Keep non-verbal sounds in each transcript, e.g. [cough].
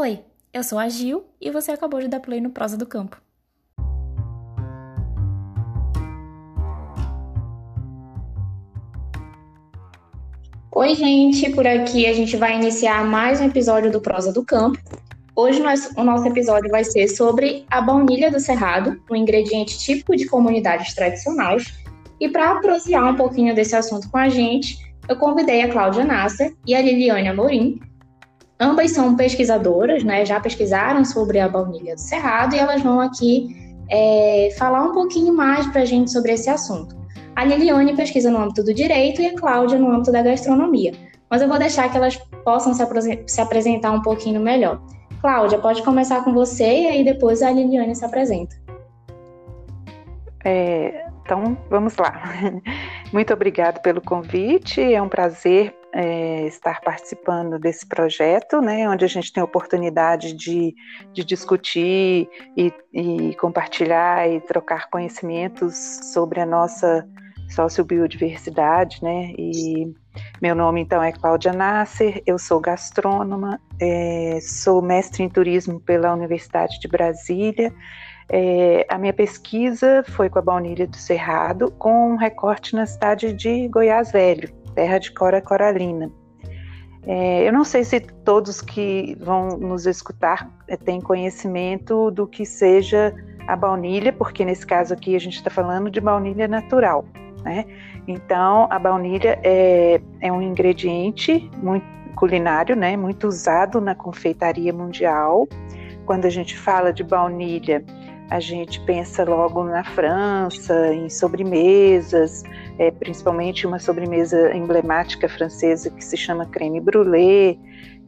Oi, eu sou a Gil e você acabou de dar play no Prosa do Campo. Oi, gente, por aqui a gente vai iniciar mais um episódio do Prosa do Campo. Hoje nós, o nosso episódio vai ser sobre a baunilha do cerrado, um ingrediente típico de comunidades tradicionais. E para prosear um pouquinho desse assunto com a gente, eu convidei a Cláudia Nasser e a Liliane Amorim, Ambas são pesquisadoras, né? Já pesquisaram sobre a baunilha do cerrado e elas vão aqui é, falar um pouquinho mais para a gente sobre esse assunto. A Liliane pesquisa no âmbito do direito e a Cláudia no âmbito da gastronomia. Mas eu vou deixar que elas possam se, se apresentar um pouquinho melhor. Cláudia, pode começar com você e aí depois a Liliane se apresenta. É, então, vamos lá. [laughs] Muito obrigada pelo convite. É um prazer é, estar participando desse projeto, né, onde a gente tem a oportunidade de, de discutir e, e compartilhar e trocar conhecimentos sobre a nossa sociobiodiversidade, né, e meu nome então é Cláudia Nasser, eu sou gastrônoma, é, sou mestre em turismo pela Universidade de Brasília, é, a minha pesquisa foi com a baunilha do Cerrado, com um recorte na cidade de Goiás Velho, terra de Cora Coralina. É, eu não sei se todos que vão nos escutar é, têm conhecimento do que seja a baunilha, porque nesse caso aqui a gente está falando de baunilha natural. Né? Então, a baunilha é, é um ingrediente muito culinário, né, muito usado na confeitaria mundial. Quando a gente fala de baunilha, a gente pensa logo na França, em sobremesas, é, principalmente uma sobremesa emblemática francesa que se chama creme brulee.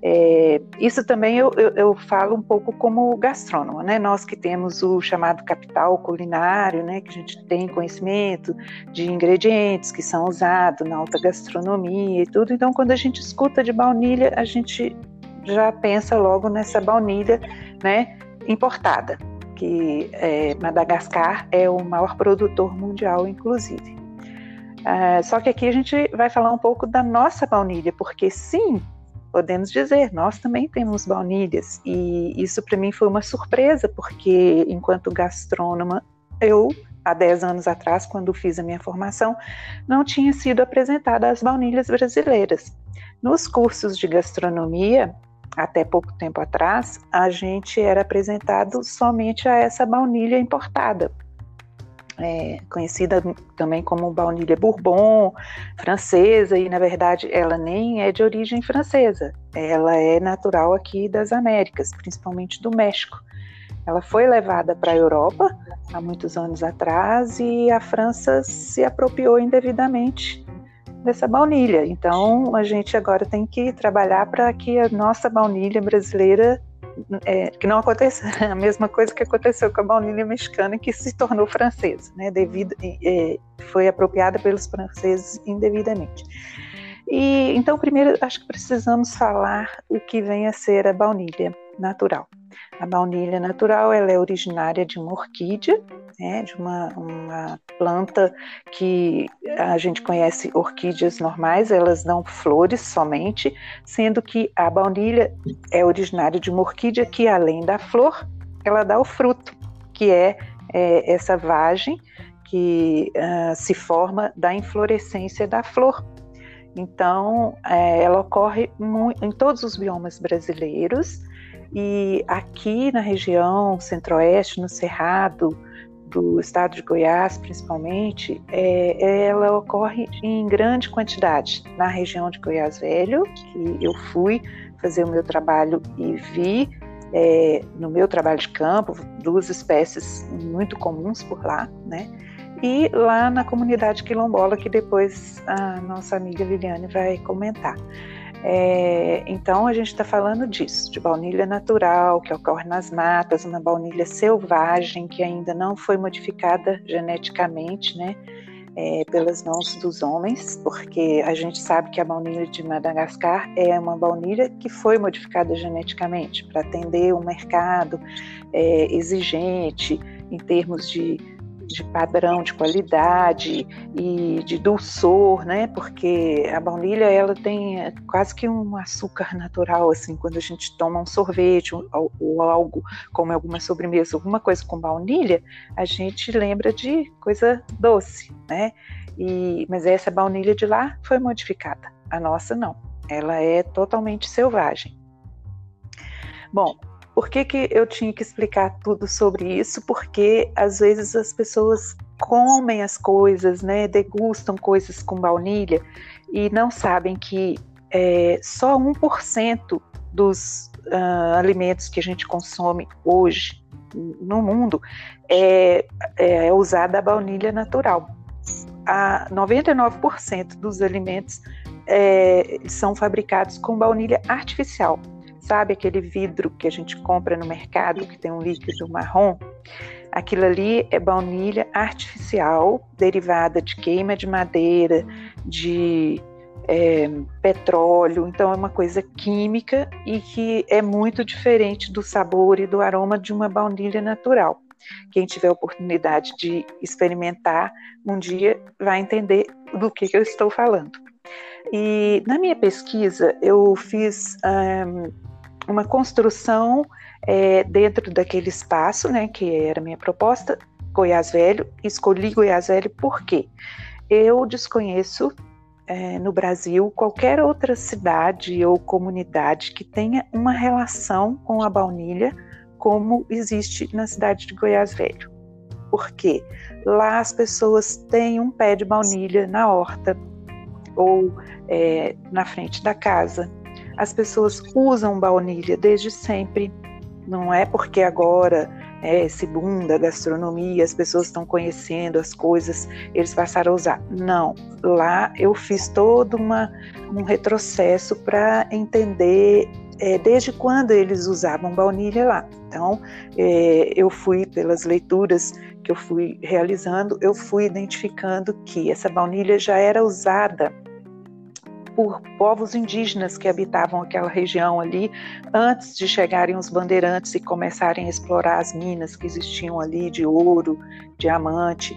É, isso também eu, eu, eu, falo um pouco como gastrônoma, né? Nós que temos o chamado capital culinário, né? Que a gente tem conhecimento de ingredientes que são usados na alta gastronomia e tudo. Então, quando a gente escuta de baunilha, a gente já pensa logo nessa baunilha, né? Importada que é, Madagascar é o maior produtor mundial, inclusive. É, só que aqui a gente vai falar um pouco da nossa baunilha, porque sim, podemos dizer, nós também temos baunilhas. E isso para mim foi uma surpresa, porque enquanto gastrônoma, eu, há 10 anos atrás, quando fiz a minha formação, não tinha sido apresentada as baunilhas brasileiras. Nos cursos de gastronomia, até pouco tempo atrás, a gente era apresentado somente a essa baunilha importada, é, conhecida também como baunilha bourbon, francesa, e na verdade ela nem é de origem francesa, ela é natural aqui das Américas, principalmente do México. Ela foi levada para a Europa há muitos anos atrás e a França se apropriou indevidamente dessa baunilha. Então, a gente agora tem que trabalhar para que a nossa baunilha brasileira é, que não aconteça [laughs] a mesma coisa que aconteceu com a baunilha mexicana que se tornou francesa, né, devido é, foi apropriada pelos franceses indevidamente. E então primeiro acho que precisamos falar o que vem a ser a baunilha natural. A baunilha natural ela é originária de uma orquídea, né, de uma, uma planta que a gente conhece orquídeas normais, elas dão flores somente, sendo que a baunilha é originária de uma orquídea que, além da flor, ela dá o fruto, que é, é essa vagem que uh, se forma da inflorescência da flor. Então, é, ela ocorre em todos os biomas brasileiros, e aqui na região centro-oeste, no Cerrado, do estado de Goiás, principalmente, é, ela ocorre em grande quantidade na região de Goiás Velho, que eu fui fazer o meu trabalho e vi é, no meu trabalho de campo duas espécies muito comuns por lá, né? E lá na comunidade quilombola, que depois a nossa amiga Liliane vai comentar. É, então a gente está falando disso, de baunilha natural que ocorre nas matas, uma baunilha selvagem que ainda não foi modificada geneticamente, né, é, pelas mãos dos homens, porque a gente sabe que a baunilha de Madagascar é uma baunilha que foi modificada geneticamente para atender um mercado é, exigente em termos de de padrão de qualidade e de dulçor, né? Porque a baunilha ela tem é, quase que um açúcar natural, assim, quando a gente toma um sorvete ou, ou algo como alguma sobremesa, alguma coisa com baunilha, a gente lembra de coisa doce, né? E, mas essa baunilha de lá foi modificada, a nossa não. Ela é totalmente selvagem. Bom, por que, que eu tinha que explicar tudo sobre isso? Porque às vezes as pessoas comem as coisas, né, degustam coisas com baunilha e não sabem que é, só 1% dos uh, alimentos que a gente consome hoje no mundo é, é usada a baunilha natural. A 99% dos alimentos é, são fabricados com baunilha artificial sabe aquele vidro que a gente compra no mercado que tem um líquido marrom? Aquilo ali é baunilha artificial, derivada de queima de madeira, de é, petróleo, então é uma coisa química e que é muito diferente do sabor e do aroma de uma baunilha natural. Quem tiver oportunidade de experimentar um dia vai entender do que, que eu estou falando. E na minha pesquisa eu fiz um, uma construção é, dentro daquele espaço, né, que era a minha proposta, Goiás Velho. Escolhi Goiás Velho porque eu desconheço é, no Brasil qualquer outra cidade ou comunidade que tenha uma relação com a baunilha como existe na cidade de Goiás Velho. Porque lá as pessoas têm um pé de baunilha na horta ou é, na frente da casa as pessoas usam baunilha desde sempre. Não é porque agora é esse boom da gastronomia, as pessoas estão conhecendo as coisas, eles passaram a usar. Não, lá eu fiz todo uma, um retrocesso para entender é, desde quando eles usavam baunilha lá. Então, é, eu fui pelas leituras que eu fui realizando, eu fui identificando que essa baunilha já era usada por povos indígenas que habitavam aquela região ali antes de chegarem os bandeirantes e começarem a explorar as minas que existiam ali de ouro, diamante.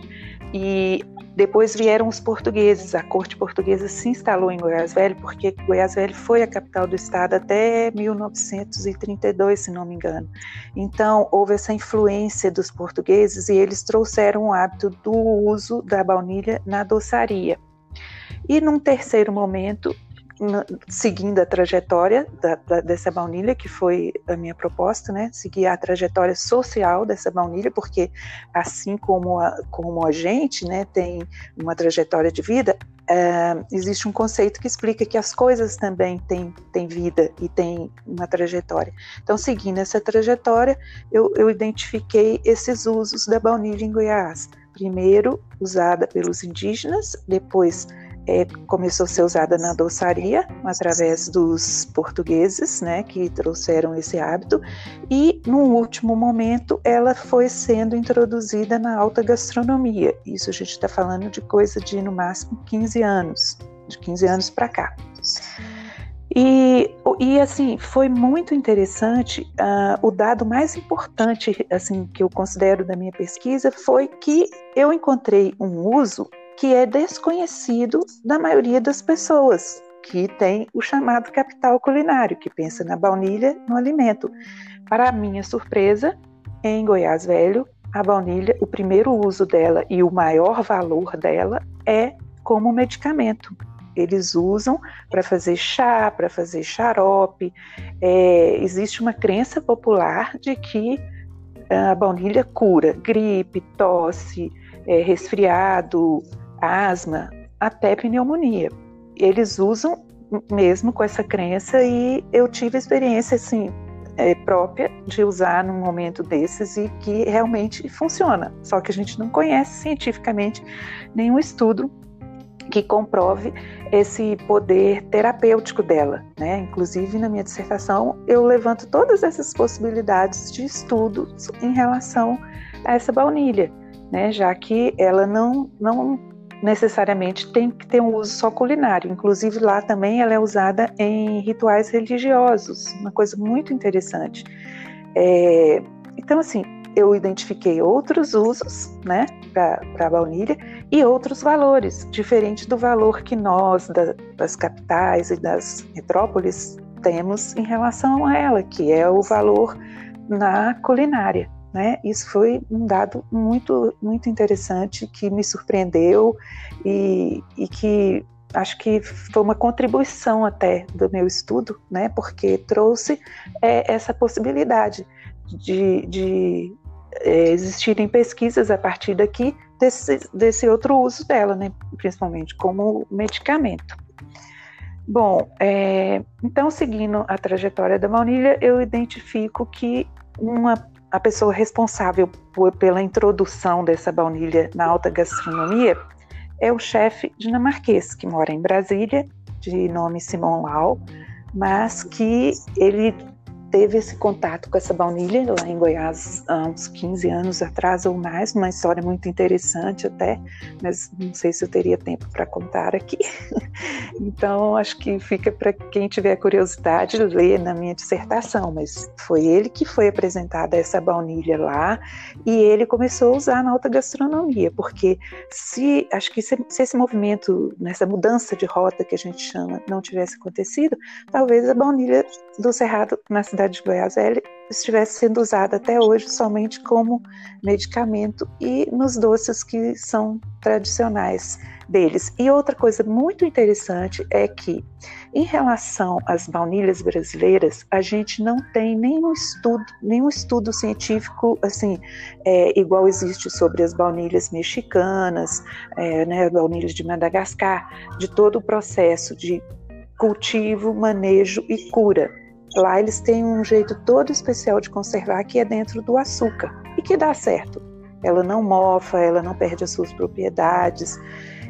E depois vieram os portugueses. A corte portuguesa se instalou em Goiás Velho porque Goiás Velho foi a capital do estado até 1932, se não me engano. Então houve essa influência dos portugueses e eles trouxeram o hábito do uso da baunilha na doçaria. E num terceiro momento, seguindo a trajetória da, da, dessa baunilha, que foi a minha proposta, né? Seguir a trajetória social dessa baunilha, porque assim como a, como a gente, né, tem uma trajetória de vida, é, existe um conceito que explica que as coisas também têm, têm vida e têm uma trajetória. Então, seguindo essa trajetória, eu, eu identifiquei esses usos da baunilha em Goiás. Primeiro, usada pelos indígenas, depois é, começou a ser usada na doçaria através dos portugueses, né, que trouxeram esse hábito, e no último momento ela foi sendo introduzida na alta gastronomia. Isso a gente está falando de coisa de no máximo 15 anos, de 15 anos para cá. E, e assim, foi muito interessante. Uh, o dado mais importante assim que eu considero da minha pesquisa foi que eu encontrei um uso que é desconhecido da maioria das pessoas, que tem o chamado capital culinário, que pensa na baunilha no alimento. Para minha surpresa, em Goiás Velho, a baunilha, o primeiro uso dela e o maior valor dela é como medicamento. Eles usam para fazer chá, para fazer xarope. É, existe uma crença popular de que a baunilha cura gripe, tosse, é, resfriado, asma, até pneumonia. Eles usam mesmo com essa crença e eu tive experiência assim é, própria de usar num momento desses e que realmente funciona. Só que a gente não conhece cientificamente nenhum estudo que comprove esse poder terapêutico dela, né? Inclusive na minha dissertação eu levanto todas essas possibilidades de estudos em relação a essa baunilha, né? Já que ela não não necessariamente tem que ter um uso só culinário. Inclusive lá também ela é usada em rituais religiosos, uma coisa muito interessante. É, então assim, eu identifiquei outros usos né, para a baunilha e outros valores, diferente do valor que nós, da, das capitais e das metrópoles, temos em relação a ela, que é o valor na culinária. Né? Isso foi um dado muito, muito interessante que me surpreendeu e, e que acho que foi uma contribuição até do meu estudo, né? Porque trouxe é, essa possibilidade de, de é, existirem pesquisas a partir daqui desse, desse outro uso dela, né? Principalmente como medicamento. Bom, é, então seguindo a trajetória da baunilha, eu identifico que uma a pessoa responsável por, pela introdução dessa baunilha na alta gastronomia é o chefe dinamarquês que mora em Brasília, de nome Simon Lau, mas que ele teve esse contato com essa baunilha lá em Goiás há uns 15 anos atrás ou mais, uma história muito interessante até, mas não sei se eu teria tempo para contar aqui. [laughs] então, acho que fica para quem tiver curiosidade ler na minha dissertação, mas foi ele que foi apresentada essa baunilha lá e ele começou a usar na alta gastronomia, porque se acho que se, se esse movimento, nessa mudança de rota que a gente chama, não tivesse acontecido, talvez a baunilha do Cerrado na cidade de Goiás estivesse sendo usada até hoje somente como medicamento e nos doces que são tradicionais deles. E outra coisa muito interessante é que, em relação às baunilhas brasileiras, a gente não tem nenhum estudo, nenhum estudo científico assim é, igual existe sobre as baunilhas mexicanas, é, né, baunilhas de Madagascar, de todo o processo de cultivo, manejo e cura Lá eles têm um jeito todo especial de conservar que é dentro do açúcar e que dá certo. Ela não mofa, ela não perde as suas propriedades.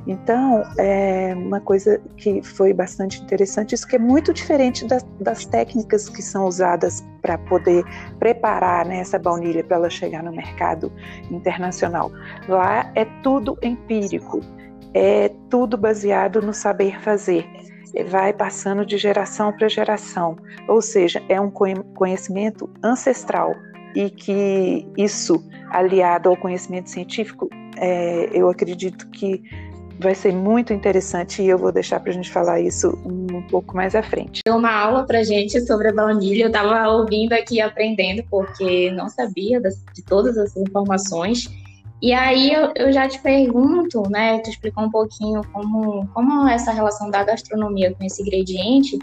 Então, é uma coisa que foi bastante interessante, isso que é muito diferente das, das técnicas que são usadas para poder preparar né, essa baunilha para ela chegar no mercado internacional. Lá é tudo empírico, é tudo baseado no saber fazer vai passando de geração para geração, ou seja, é um conhecimento ancestral. E que isso, aliado ao conhecimento científico, é, eu acredito que vai ser muito interessante e eu vou deixar para a gente falar isso um pouco mais à frente. Deu uma aula para gente sobre a baunilha, eu estava ouvindo aqui aprendendo porque não sabia de todas as informações e aí eu, eu, já te pergunto, né? Tu explicou um pouquinho como, como é essa relação da gastronomia com esse ingrediente.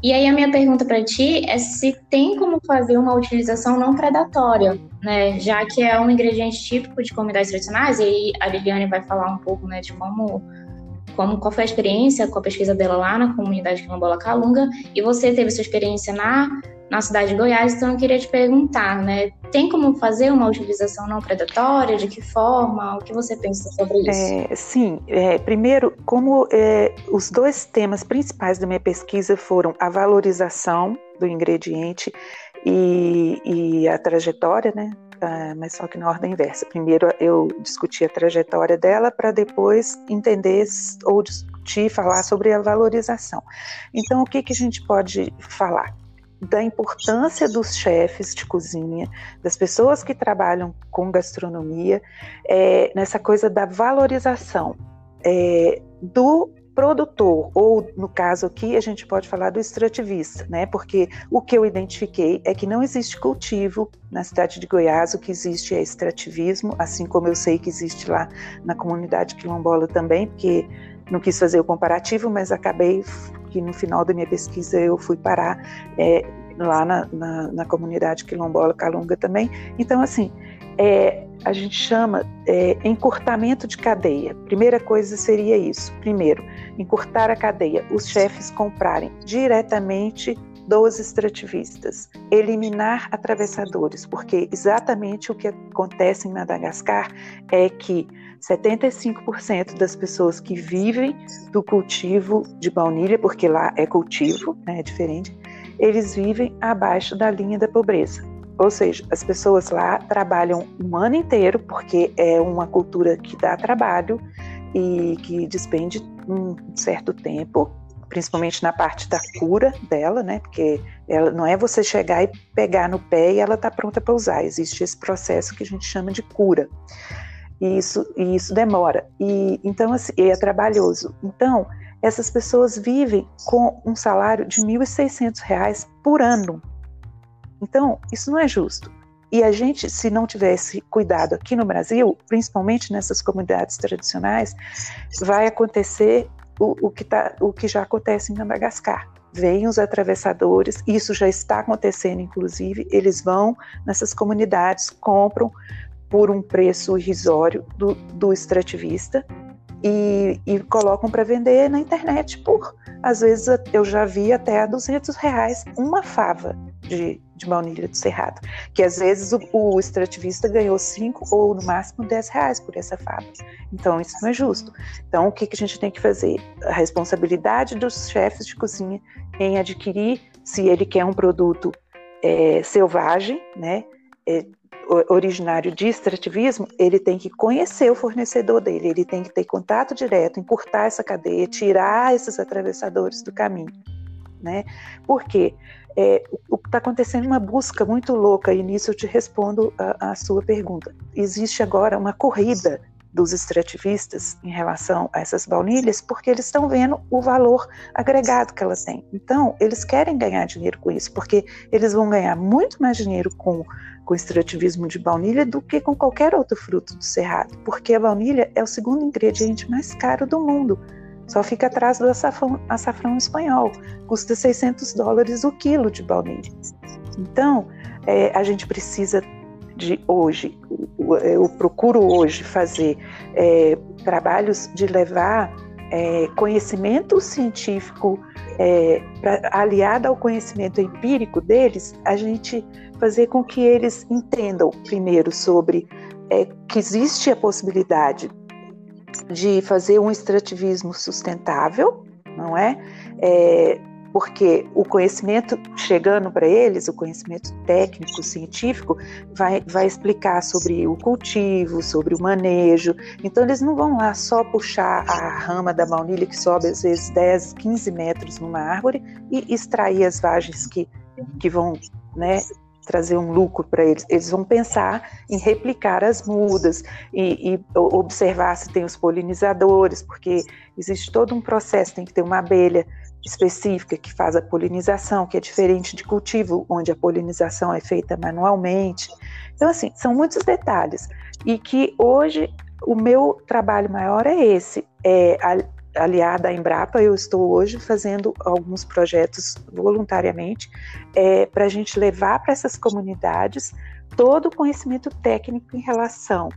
E aí a minha pergunta para ti é se tem como fazer uma utilização não predatória, né? Já que é um ingrediente típico de comunidades tradicionais, e aí a Liliane vai falar um pouco, né, de como como qual foi a experiência com a pesquisa dela lá na comunidade quilombola Calunga, e você teve sua experiência na na cidade de Goiás, então eu queria te perguntar, né? Tem como fazer uma utilização não predatória? De que forma? O que você pensa sobre isso? É, sim, é, primeiro, como é, os dois temas principais da minha pesquisa foram a valorização do ingrediente e, e a trajetória, né? Ah, mas só que na ordem inversa. Primeiro eu discuti a trajetória dela para depois entender ou discutir, falar sobre a valorização. Então, o que, que a gente pode falar? Da importância dos chefes de cozinha, das pessoas que trabalham com gastronomia, é, nessa coisa da valorização é, do produtor, ou no caso aqui a gente pode falar do extrativista, né? Porque o que eu identifiquei é que não existe cultivo na cidade de Goiás, o que existe é extrativismo, assim como eu sei que existe lá na comunidade quilombola também, porque não quis fazer o comparativo, mas acabei que no final da minha pesquisa eu fui parar é, lá na, na, na, comunidade quilombola Calunga também. Então, assim, é, a gente chama é, encurtamento de cadeia. Primeira coisa seria isso. Primeiro, encurtar a cadeia. Os chefes comprarem diretamente dos extrativistas, eliminar atravessadores, porque exatamente o que acontece em Madagascar é que 75% das pessoas que vivem do cultivo de baunilha, porque lá é cultivo, né, é diferente, eles vivem abaixo da linha da pobreza. Ou seja, as pessoas lá trabalham um ano inteiro, porque é uma cultura que dá trabalho e que despende um certo tempo principalmente na parte da cura dela, né? Porque ela, não é você chegar e pegar no pé e ela está pronta para usar. Existe esse processo que a gente chama de cura. E isso, e isso demora. E então assim, é trabalhoso. Então, essas pessoas vivem com um salário de R$ 1.600 por ano. Então, isso não é justo. E a gente, se não tivesse cuidado aqui no Brasil, principalmente nessas comunidades tradicionais, vai acontecer o, o, que, tá, o que já acontece em Madagascar. Vêm os atravessadores, isso já está acontecendo, inclusive, eles vão nessas comunidades, compram por um preço irrisório do, do extrativista e, e colocam para vender na internet por, às vezes, eu já vi até a 200 reais uma fava de, de baunilha do Cerrado, que às vezes o, o extrativista ganhou 5 ou no máximo 10 reais por essa fava. Então isso não é justo. Então o que, que a gente tem que fazer? A responsabilidade dos chefes de cozinha em adquirir, se ele quer um produto é, selvagem, né, originário de extrativismo, ele tem que conhecer o fornecedor dele, ele tem que ter contato direto, encurtar essa cadeia, tirar esses atravessadores do caminho, né? Porque é, está acontecendo uma busca muito louca, e nisso eu te respondo a, a sua pergunta. Existe agora uma corrida dos extrativistas em relação a essas baunilhas, porque eles estão vendo o valor agregado que elas têm. Então, eles querem ganhar dinheiro com isso, porque eles vão ganhar muito mais dinheiro com com extrativismo de baunilha do que com qualquer outro fruto do cerrado, porque a baunilha é o segundo ingrediente mais caro do mundo. Só fica atrás do açafrão, açafrão espanhol, custa 600 dólares o quilo de baunilha. Então, é, a gente precisa de hoje, eu procuro hoje fazer é, trabalhos de levar é, conhecimento científico é, pra, aliado ao conhecimento empírico deles, a gente fazer com que eles entendam primeiro sobre é, que existe a possibilidade de fazer um extrativismo sustentável, não é? é porque o conhecimento chegando para eles, o conhecimento técnico, científico, vai, vai explicar sobre o cultivo, sobre o manejo. Então, eles não vão lá só puxar a rama da baunilha que sobe às vezes 10, 15 metros numa árvore e extrair as vagens que, que vão né, trazer um lucro para eles. Eles vão pensar em replicar as mudas e, e, observar se tem os polinizadores, porque existe todo um processo, tem que ter uma abelha específica que faz a polinização, que é diferente de cultivo, onde a polinização é feita manualmente. Então, assim, são muitos detalhes. E que hoje o meu trabalho maior é esse, é aliada à Embrapa, eu estou hoje fazendo alguns projetos voluntariamente é, para a gente levar para essas comunidades todo o conhecimento técnico em relação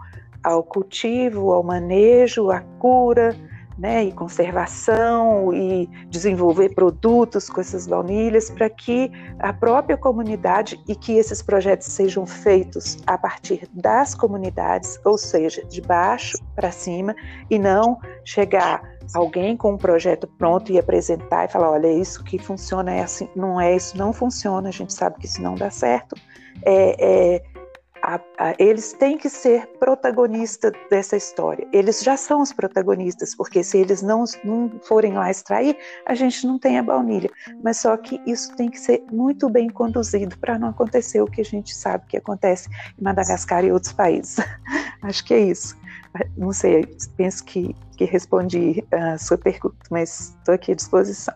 ao cultivo, ao manejo, à cura, né, e conservação e desenvolver produtos com essas baunilhas para que a própria comunidade e que esses projetos sejam feitos a partir das comunidades, ou seja, de baixo para cima e não chegar alguém com um projeto pronto e apresentar e falar, olha, é isso que funciona é assim, não é isso, não funciona, a gente sabe que isso não dá certo. É, é, a, a, eles têm que ser protagonistas dessa história. Eles já são os protagonistas, porque se eles não, não forem lá extrair, a gente não tem a baunilha. Mas só que isso tem que ser muito bem conduzido para não acontecer o que a gente sabe que acontece em Madagascar e outros países. [laughs] Acho que é isso. Não sei, penso que, que respondi a sua pergunta, mas estou aqui à disposição.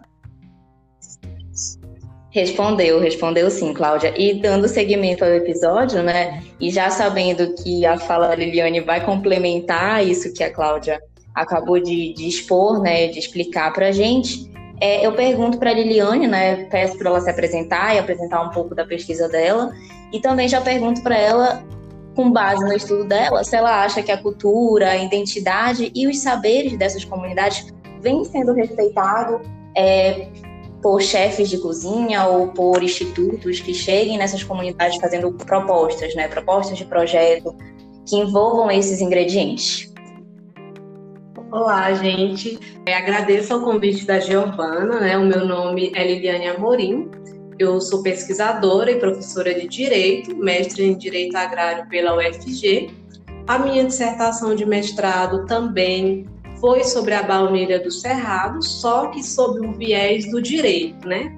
Respondeu, respondeu sim, Cláudia. E dando seguimento ao episódio, né? E já sabendo que a fala da Liliane vai complementar isso que a Cláudia acabou de, de expor, né? De explicar para a gente. É, eu pergunto para a Liliane, né? Peço para ela se apresentar e apresentar um pouco da pesquisa dela. E também já pergunto para ela com base no estudo dela, se ela acha que a cultura, a identidade e os saberes dessas comunidades vêm sendo respeitados é, por chefes de cozinha ou por institutos que cheguem nessas comunidades fazendo propostas, né, propostas de projeto que envolvam esses ingredientes. Olá, gente. É, agradeço o convite da Giovana, né? O meu nome é Liliane Amorim. Eu sou pesquisadora e professora de Direito, mestre em Direito Agrário pela UFG. A minha dissertação de mestrado também foi sobre a baunilha do Cerrado, só que sob o viés do direito, né?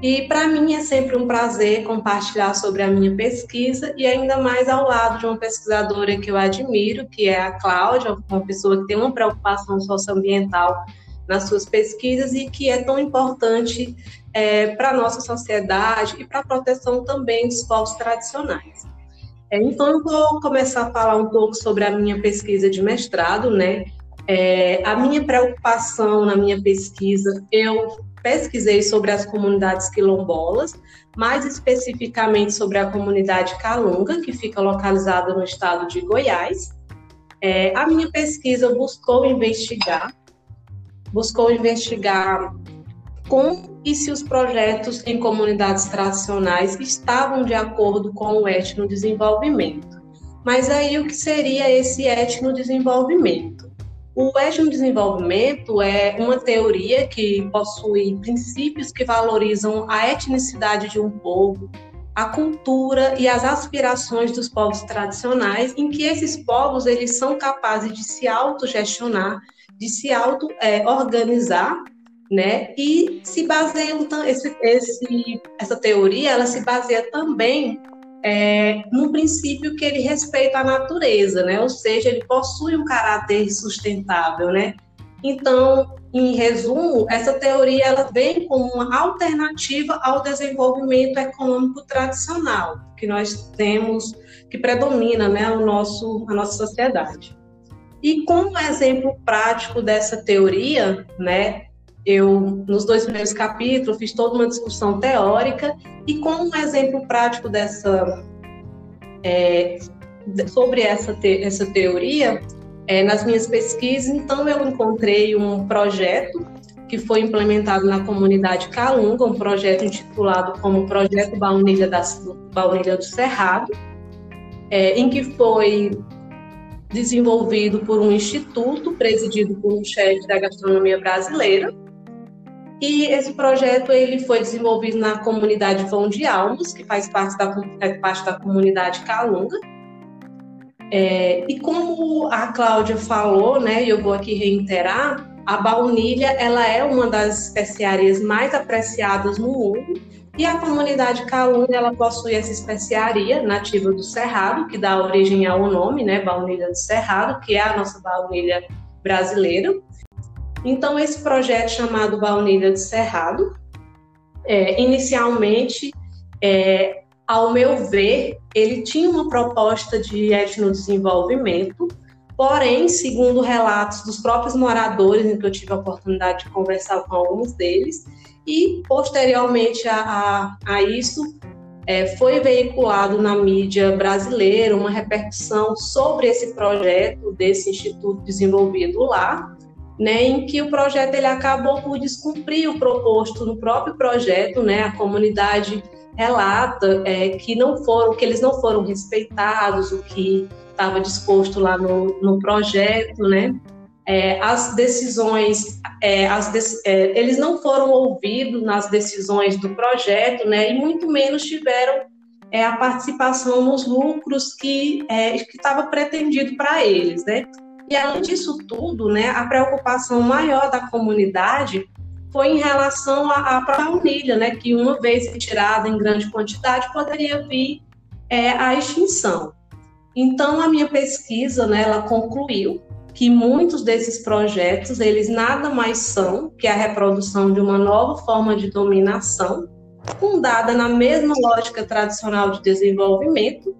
E para mim é sempre um prazer compartilhar sobre a minha pesquisa e ainda mais ao lado de uma pesquisadora que eu admiro, que é a Cláudia, uma pessoa que tem uma preocupação socioambiental nas suas pesquisas e que é tão importante é, para a nossa sociedade e para a proteção também dos povos tradicionais. É, então, eu vou começar a falar um pouco sobre a minha pesquisa de mestrado, né? É, a minha preocupação na minha pesquisa, eu pesquisei sobre as comunidades quilombolas, mais especificamente sobre a comunidade Calunga, que fica localizada no estado de Goiás. É, a minha pesquisa buscou investigar, buscou investigar como e se os projetos em comunidades tradicionais estavam de acordo com o etnodesenvolvimento. Mas aí o que seria esse etnodesenvolvimento? O etnodesenvolvimento é uma teoria que possui princípios que valorizam a etnicidade de um povo, a cultura e as aspirações dos povos tradicionais, em que esses povos eles são capazes de se autogestionar, de se auto-organizar, é, né? E se baseiam esse, esse, essa teoria, ela se baseia também é, no princípio que ele respeita a natureza, né? Ou seja, ele possui um caráter sustentável, né? Então, em resumo, essa teoria ela vem como uma alternativa ao desenvolvimento econômico tradicional que nós temos, que predomina, né, o nosso, a nossa sociedade. E como exemplo prático dessa teoria, né, eu, nos dois primeiros capítulos, fiz toda uma discussão teórica e como um exemplo prático dessa é, sobre essa, te, essa teoria, é, nas minhas pesquisas, então eu encontrei um projeto que foi implementado na comunidade Calunga, um projeto intitulado como Projeto Baunilha, da, Baunilha do Cerrado, é, em que foi desenvolvido por um instituto presidido por um chefe da gastronomia brasileira, e esse projeto ele foi desenvolvido na comunidade Vão de Almos, que faz parte da, é parte da comunidade Calunga. É, e como a Cláudia falou, né, eu vou aqui reiterar, a baunilha ela é uma das especiarias mais apreciadas no mundo e a comunidade Calunga ela possui essa especiaria nativa do Cerrado, que dá origem ao nome, né, baunilha do Cerrado, que é a nossa baunilha brasileira. Então, esse projeto chamado Baunilha de Cerrado, é, inicialmente, é, ao meu ver, ele tinha uma proposta de etnodesenvolvimento, porém, segundo relatos dos próprios moradores, em que eu tive a oportunidade de conversar com alguns deles, e posteriormente a, a, a isso, é, foi veiculado na mídia brasileira uma repercussão sobre esse projeto desse instituto desenvolvido lá, né, em que o projeto ele acabou por descumprir o proposto no próprio projeto, né, a comunidade relata é, que não foram, que eles não foram respeitados, o que estava disposto lá no, no projeto, né, é, as decisões, é, as de, é, eles não foram ouvidos nas decisões do projeto, né, e muito menos tiveram é, a participação nos lucros que é, estava pretendido para eles, né. E além disso tudo, né, a preocupação maior da comunidade foi em relação à, baunilha, né, que uma vez retirada em grande quantidade poderia vir é, à extinção. Então a minha pesquisa, né, ela concluiu que muitos desses projetos eles nada mais são que a reprodução de uma nova forma de dominação, fundada na mesma lógica tradicional de desenvolvimento,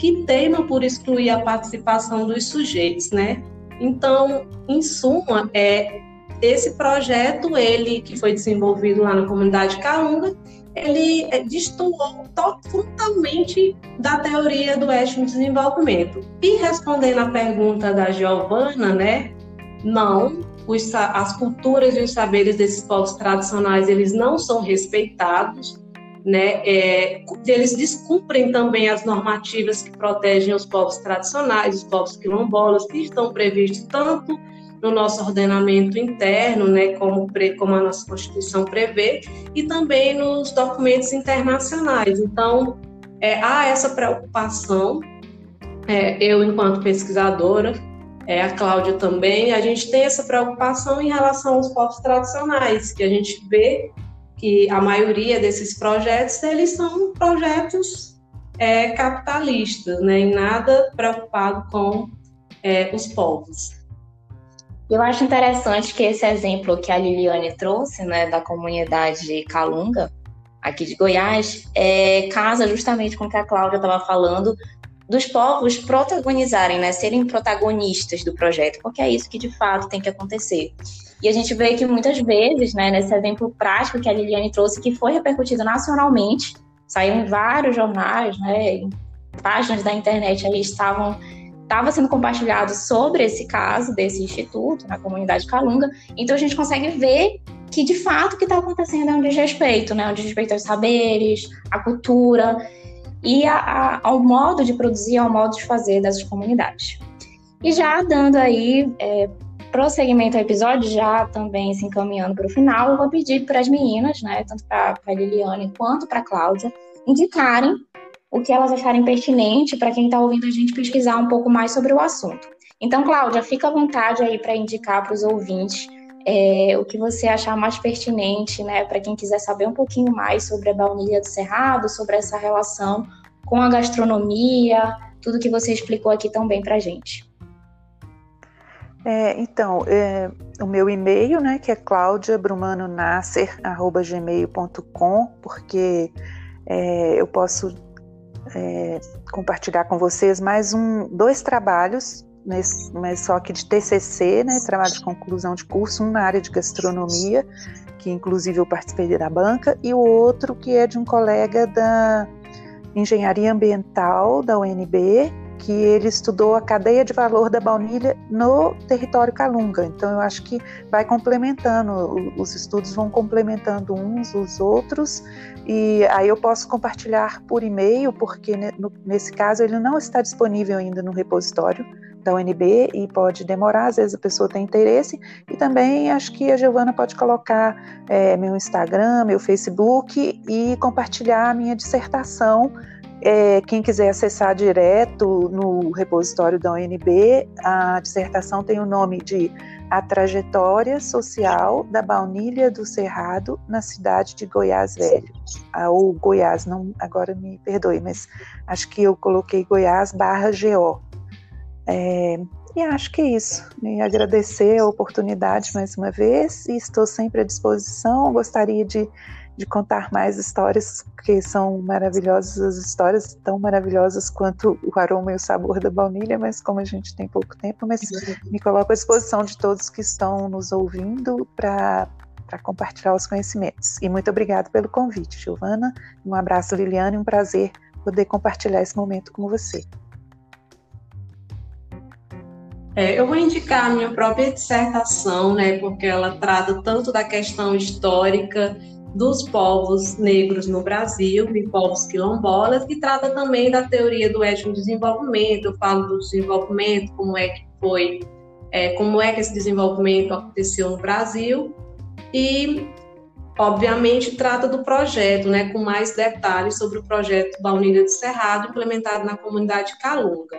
que teima por excluir a participação dos sujeitos, né? Então, em suma, é esse projeto, ele que foi desenvolvido lá na comunidade Calunga, ele é, destoou totalmente da teoria do etnodesenvolvimento. E respondendo à pergunta da Giovana, né, não, os, as culturas e os saberes desses povos tradicionais, eles não são respeitados, né? É, eles descumprem também as normativas que protegem os povos tradicionais, os povos quilombolas, que estão previstos tanto no nosso ordenamento interno, né, como, como a nossa Constituição prevê, e também nos documentos internacionais. Então, é, há essa preocupação, é, eu, enquanto pesquisadora, é, a Cláudia também, a gente tem essa preocupação em relação aos povos tradicionais, que a gente vê que a maioria desses projetos, eles são projetos é, capitalistas, né, e nada preocupado com é, os povos. Eu acho interessante que esse exemplo que a Liliane trouxe, né, da comunidade Calunga, aqui de Goiás, é, casa justamente com o que a Cláudia estava falando dos povos protagonizarem, né, serem protagonistas do projeto, porque é isso que de fato tem que acontecer. E a gente vê que muitas vezes, né, nesse exemplo prático que a Liliane trouxe, que foi repercutido nacionalmente, saiu em vários jornais, né, em páginas da internet aí estavam estava sendo compartilhado sobre esse caso desse instituto na comunidade Calunga. Então a gente consegue ver que de fato o que está acontecendo é um desrespeito, né? Um desrespeito aos saberes, à cultura e a, a, ao modo de produzir, ao modo de fazer dessas comunidades. E já dando aí é, prosseguimento ao episódio, já também se encaminhando para o final, eu vou pedir para as meninas, né, tanto para a Liliane quanto para a Cláudia, indicarem o que elas acharem pertinente para quem está ouvindo a gente pesquisar um pouco mais sobre o assunto. Então, Cláudia, fica à vontade aí para indicar para os ouvintes é, o que você achar mais pertinente, né, para quem quiser saber um pouquinho mais sobre a baunilha do Cerrado, sobre essa relação com a gastronomia, tudo que você explicou aqui tão bem para a gente. É, então, é, o meu e-mail, né, que é claudiabrumanonasser.gmail.com, porque é, eu posso é, compartilhar com vocês mais um, dois trabalhos nesse, mas só que de TCC, né, trabalho de conclusão de curso, um na área de gastronomia, que inclusive eu participei da banca, e o outro que é de um colega da engenharia ambiental da UNB, que ele estudou a cadeia de valor da baunilha no território Calunga. Então eu acho que vai complementando, os estudos vão complementando uns os outros, e aí eu posso compartilhar por e-mail, porque nesse caso ele não está disponível ainda no repositório da UNB e pode demorar, às vezes a pessoa tem interesse, e também acho que a Giovana pode colocar é, meu Instagram, meu Facebook e compartilhar a minha dissertação. É, quem quiser acessar direto no repositório da UNB, a dissertação tem o nome de A Trajetória Social da Baunilha do Cerrado na cidade de Goiás Velho. Ah, ou Goiás, não, agora me perdoe, mas acho que eu coloquei Goiás barra GO. É, e acho que é isso. E agradecer a oportunidade mais uma vez e estou sempre à disposição. Gostaria de, de contar mais histórias, que são maravilhosas, as histórias tão maravilhosas quanto o aroma e o sabor da baunilha, mas como a gente tem pouco tempo, mas me coloco à disposição de todos que estão nos ouvindo para para compartilhar os conhecimentos. E muito obrigado pelo convite, Giovana. Um abraço, Liliane, um prazer poder compartilhar esse momento com você. É, eu vou indicar a minha própria dissertação, né, porque ela trata tanto da questão histórica dos povos negros no Brasil, de povos quilombolas, e trata também da teoria do etnodesenvolvimento. Eu falo do desenvolvimento, como é que foi, é, como é que esse desenvolvimento aconteceu no Brasil, e obviamente trata do projeto, né, com mais detalhes sobre o projeto Baunilha do Cerrado, implementado na comunidade Calunga.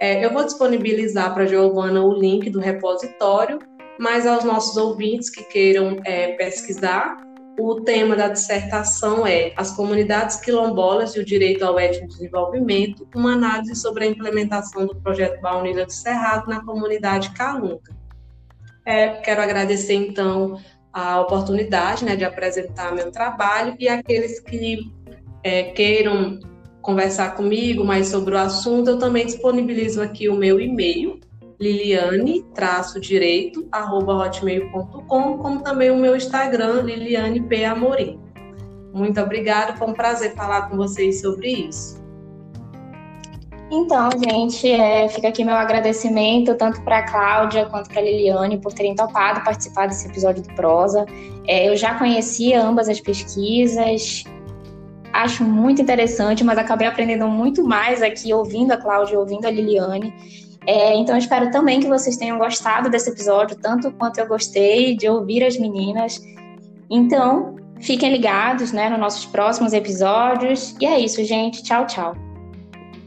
É, eu vou disponibilizar para a Giovana o link do repositório, mas aos nossos ouvintes que queiram é, pesquisar, o tema da dissertação é As Comunidades Quilombolas e o Direito ao Étnico Desenvolvimento, uma análise sobre a implementação do projeto Baunilha do Cerrado na comunidade Calunga. É, quero agradecer, então, a oportunidade né, de apresentar meu trabalho e aqueles que é, queiram conversar comigo mais sobre o assunto, eu também disponibilizo aqui o meu e-mail, liliane-direito.hotmail.com, como também o meu Instagram, Liliane P. Amorim. Muito obrigada, foi um prazer falar com vocês sobre isso. Então, gente, é, fica aqui meu agradecimento tanto para a Cláudia quanto para a Liliane por terem topado participar desse episódio do Prosa. É, eu já conhecia ambas as pesquisas, acho muito interessante, mas acabei aprendendo muito mais aqui ouvindo a Cláudia ouvindo a Liliane. É, então, espero também que vocês tenham gostado desse episódio, tanto quanto eu gostei de ouvir as meninas. Então, fiquem ligados né, nos nossos próximos episódios. E é isso, gente. Tchau, tchau.